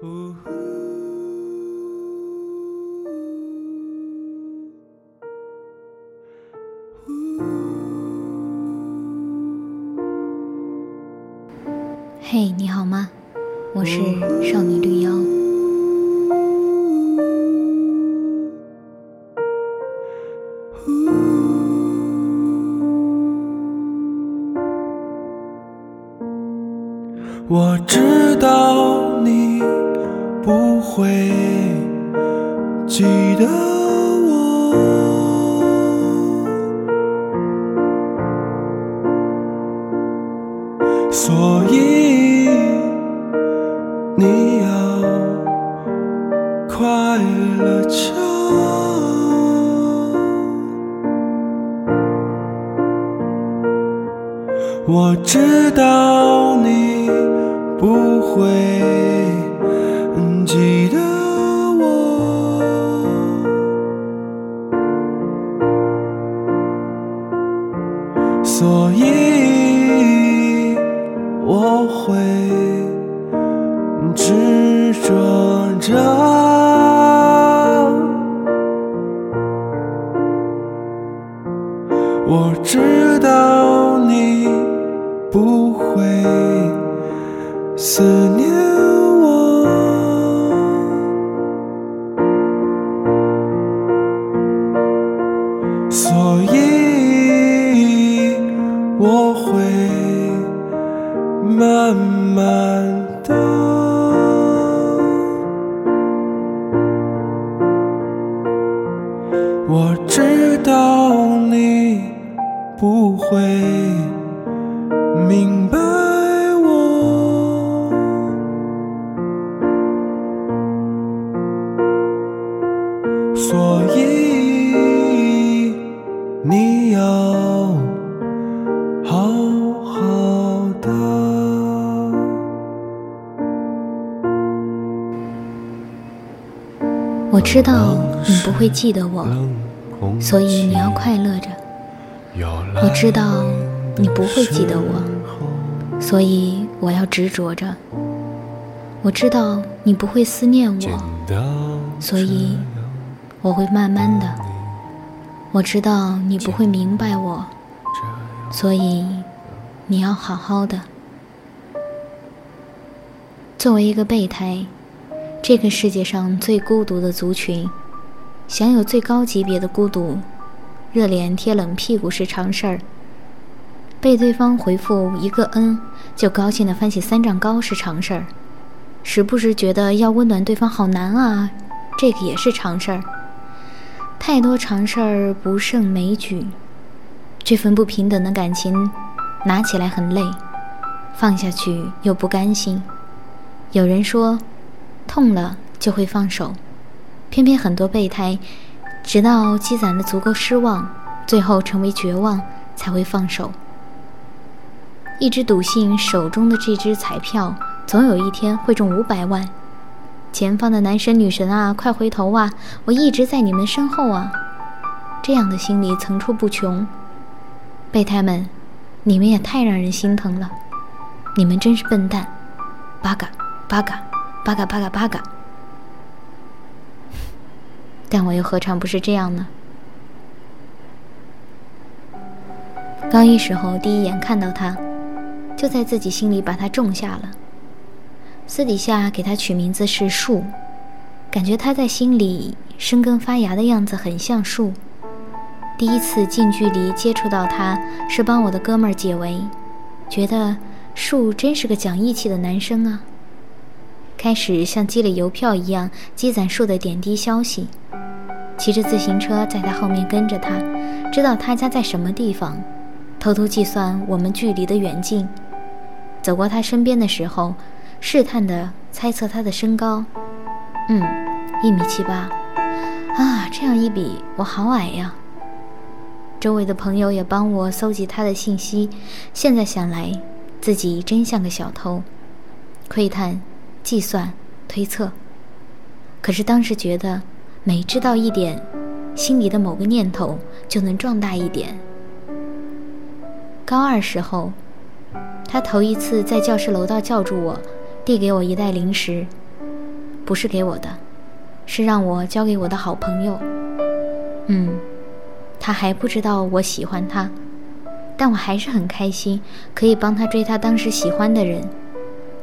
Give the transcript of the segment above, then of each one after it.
嘿，你好吗？我是少女绿妖。我知道你不会记得我，所以你要快乐着。我知道你不会思念。我知道你不会记得我，所以你要快乐着。我知道你不会记得我，所以我要执着着。我知道你不会思念我，所以我会慢慢的。我知道你不会明白我，所以你要好好的。作为一个备胎。这个世界上最孤独的族群，享有最高级别的孤独，热脸贴冷屁股是常事儿。被对方回复一个嗯，就高兴的翻起三丈高是常事儿。时不时觉得要温暖对方好难啊，这个也是常事儿。太多常事儿不胜枚举，这份不平等的感情，拿起来很累，放下去又不甘心。有人说。痛了就会放手，偏偏很多备胎，直到积攒了足够失望，最后成为绝望，才会放手。一直笃信手中的这支彩票，总有一天会中五百万。前方的男神女神啊，快回头啊！我一直在你们身后啊！这样的心理层出不穷。备胎们，你们也太让人心疼了，你们真是笨蛋！八嘎八嘎。八嘎八嘎八嘎，但我又何尝不是这样呢？高一时候第一眼看到他，就在自己心里把他种下了。私底下给他取名字是树，感觉他在心里生根发芽的样子很像树。第一次近距离接触到他，是帮我的哥们儿解围，觉得树真是个讲义气的男生啊。开始像积了邮票一样积攒树的点滴消息，骑着自行车在他后面跟着他，知道他家在什么地方，偷偷计算我们距离的远近。走过他身边的时候，试探地猜测他的身高，嗯，一米七八，啊，这样一比，我好矮呀。周围的朋友也帮我搜集他的信息，现在想来，自己真像个小偷，窥探。计算、推测，可是当时觉得，每知道一点，心里的某个念头就能壮大一点。高二时候，他头一次在教室楼道叫住我，递给我一袋零食，不是给我的，是让我交给我的好朋友。嗯，他还不知道我喜欢他，但我还是很开心，可以帮他追他当时喜欢的人，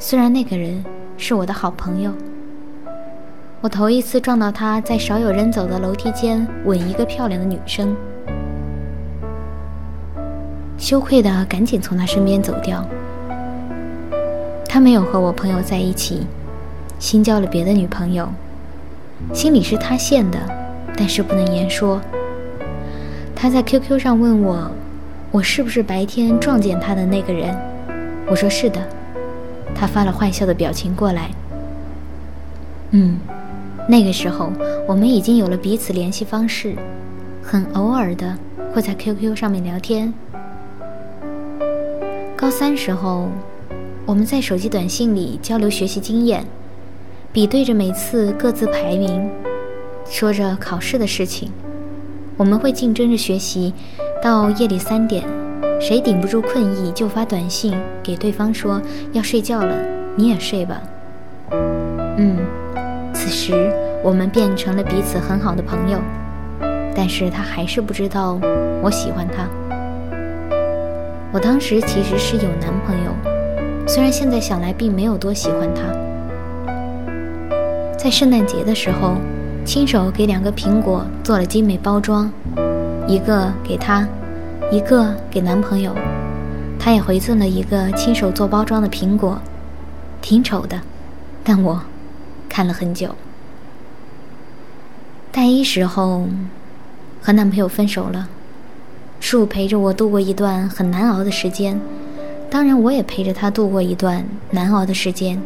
虽然那个人是我的好朋友。我头一次撞到他在少有人走的楼梯间吻一个漂亮的女生，羞愧的赶紧从他身边走掉。他没有和我朋友在一起，新交了别的女朋友，心里是他陷的，但是不能言说。他在 QQ 上问我，我是不是白天撞见他的那个人？我说是的。他发了坏笑的表情过来。嗯。那个时候，我们已经有了彼此联系方式，很偶尔的会在 QQ 上面聊天。高三时候，我们在手机短信里交流学习经验，比对着每次各自排名，说着考试的事情。我们会竞争着学习，到夜里三点，谁顶不住困意就发短信给对方说要睡觉了，你也睡吧。嗯。此时，我们变成了彼此很好的朋友，但是他还是不知道我喜欢他。我当时其实是有男朋友，虽然现在想来并没有多喜欢他。在圣诞节的时候，亲手给两个苹果做了精美包装，一个给他，一个给男朋友。他也回赠了一个亲手做包装的苹果，挺丑的，但我。看了很久。大一时候，和男朋友分手了，树陪着我度过一段很难熬的时间，当然我也陪着他度过一段难熬的时间。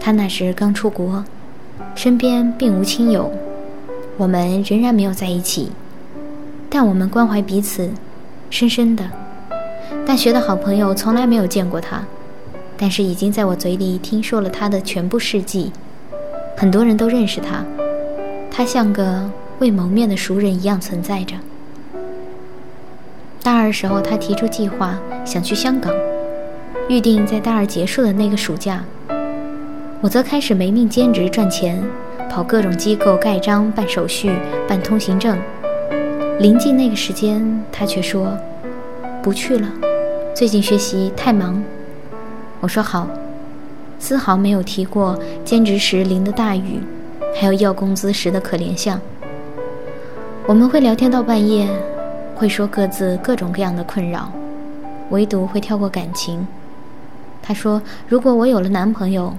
他那时刚出国，身边并无亲友，我们仍然没有在一起，但我们关怀彼此，深深的。大学的好朋友从来没有见过他，但是已经在我嘴里听说了他的全部事迹。很多人都认识他，他像个未谋面的熟人一样存在着。大二时候，他提出计划，想去香港，预定在大二结束的那个暑假。我则开始没命兼职赚钱，跑各种机构盖章、办手续、办通行证。临近那个时间，他却说不去了，最近学习太忙。我说好。丝毫没有提过兼职时淋的大雨，还有要工资时的可怜相。我们会聊天到半夜，会说各自各种各样的困扰，唯独会跳过感情。他说：“如果我有了男朋友，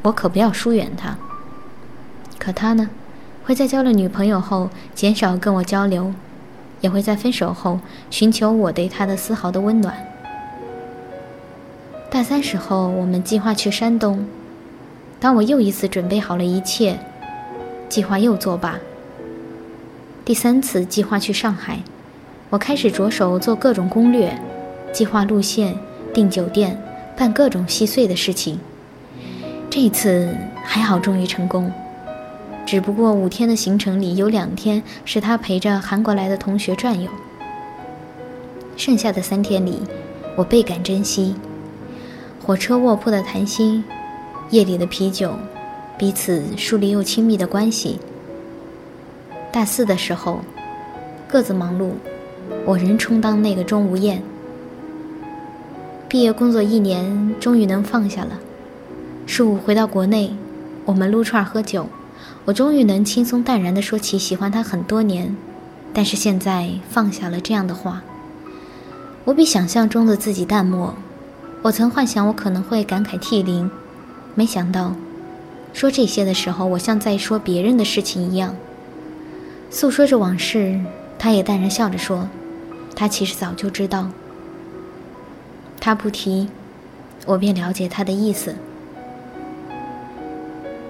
我可不要疏远他。”可他呢，会在交了女朋友后减少跟我交流，也会在分手后寻求我对他的丝毫的温暖。大三时候，我们计划去山东。当我又一次准备好了一切，计划又作罢。第三次计划去上海，我开始着手做各种攻略，计划路线、订酒店、办各种细碎的事情。这一次还好，终于成功。只不过五天的行程里有两天是他陪着韩国来的同学转悠，剩下的三天里，我倍感珍惜。火车卧铺的谈心，夜里的啤酒，彼此树立又亲密的关系。大四的时候，各自忙碌，我仍充当那个钟无艳。毕业工作一年，终于能放下了。树回到国内，我们撸串喝酒，我终于能轻松淡然地说起喜欢他很多年，但是现在放下了这样的话。我比想象中的自己淡漠。我曾幻想我可能会感慨涕零，没想到，说这些的时候，我像在说别人的事情一样，诉说着往事。他也淡然笑着说：“他其实早就知道。”他不提，我便了解他的意思。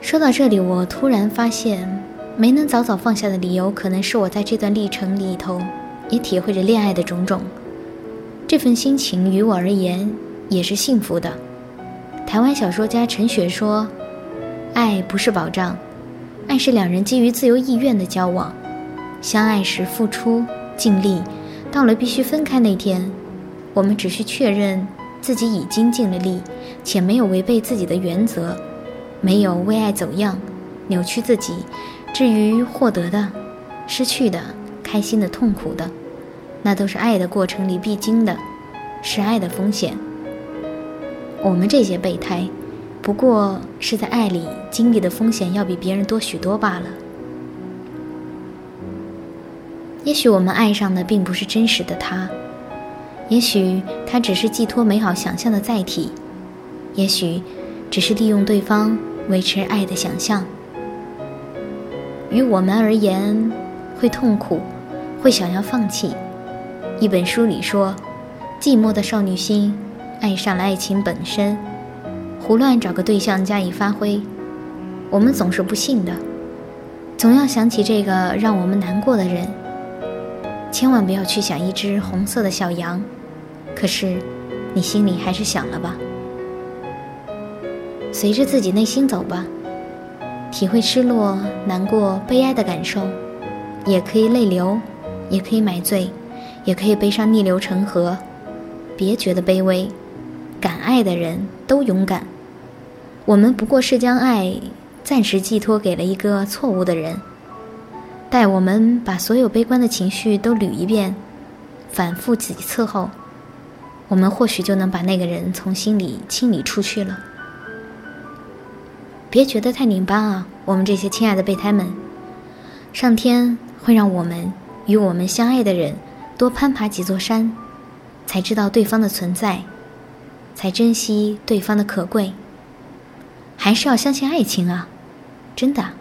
说到这里，我突然发现，没能早早放下的理由，可能是我在这段历程里头，也体会着恋爱的种种。这份心情于我而言。也是幸福的。台湾小说家陈雪说：“爱不是保障，爱是两人基于自由意愿的交往。相爱时付出尽力，到了必须分开那天，我们只需确认自己已经尽了力，且没有违背自己的原则，没有为爱走样，扭曲自己，至于获得的、失去的、开心的、痛苦的，那都是爱的过程里必经的，是爱的风险。我们这些备胎，不过是在爱里经历的风险要比别人多许多罢了。也许我们爱上的并不是真实的他，也许他只是寄托美好想象的载体，也许只是利用对方维持爱的想象。于我们而言，会痛苦，会想要放弃。一本书里说，寂寞的少女心爱上了爱情本身，胡乱找个对象加以发挥。我们总是不幸的，总要想起这个让我们难过的人。千万不要去想一只红色的小羊，可是，你心里还是想了吧。随着自己内心走吧，体会失落、难过、悲哀的感受，也可以泪流，也可以买醉，也可以悲伤逆流成河。别觉得卑微，敢爱的人都勇敢。我们不过是将爱暂时寄托给了一个错误的人。待我们把所有悲观的情绪都捋一遍，反复几次后，我们或许就能把那个人从心里清理出去了。别觉得太拧巴啊，我们这些亲爱的备胎们，上天会让我们与我们相爱的人多攀爬几座山，才知道对方的存在，才珍惜对方的可贵。还是要相信爱情啊，真的。